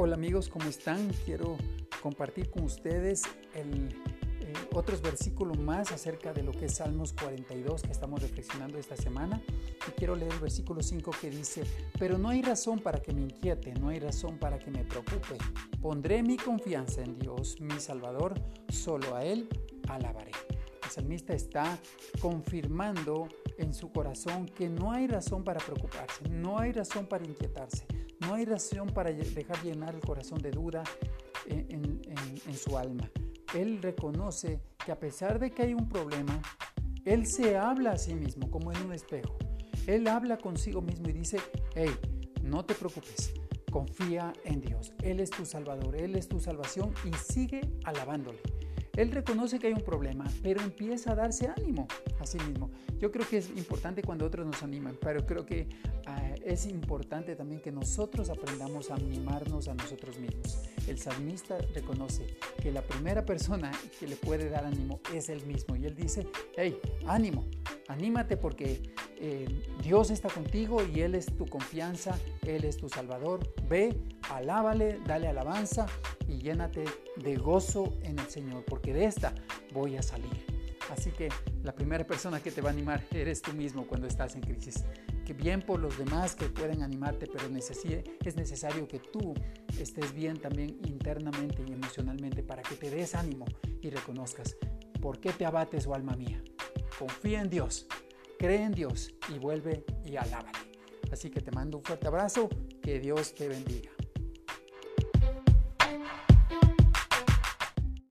Hola amigos, ¿cómo están? Quiero compartir con ustedes el, eh, otros versículos más acerca de lo que es Salmos 42 que estamos reflexionando esta semana. Y quiero leer el versículo 5 que dice, pero no hay razón para que me inquiete, no hay razón para que me preocupe. Pondré mi confianza en Dios, mi Salvador, solo a Él alabaré. El salmista está confirmando en su corazón que no hay razón para preocuparse, no hay razón para inquietarse no hay razón para dejar llenar el corazón de duda en, su alma. Él reconoce que a pesar de que hay un problema, Él se habla a sí mismo como en un espejo. Él habla consigo mismo y dice, hey, no te preocupes, confía en Dios. Él es tu Salvador, Él es tu salvación y sigue alabándole. Él reconoce que hay un problema, pero empieza a darse ánimo a sí mismo. Yo creo que es importante cuando otros nos animan, pero creo que ah, es importante también que nosotros aprendamos a animarnos a nosotros mismos. El salmista reconoce que la primera persona que le puede dar ánimo es él mismo y él dice, hey, ánimo, anímate porque eh, Dios está contigo y Él es tu confianza, Él es tu Salvador. Ve, alábale, dale alabanza y llénate de gozo en el Señor, porque de esta voy a salir. Así que la primera persona que te va a animar eres tú mismo cuando estás en crisis. Que bien por los demás que pueden animarte, pero es necesario que tú estés bien también internamente y emocionalmente para que te des ánimo y reconozcas por qué te abates, oh alma mía. Confía en Dios, cree en Dios y vuelve y alábale. Así que te mando un fuerte abrazo, que Dios te bendiga.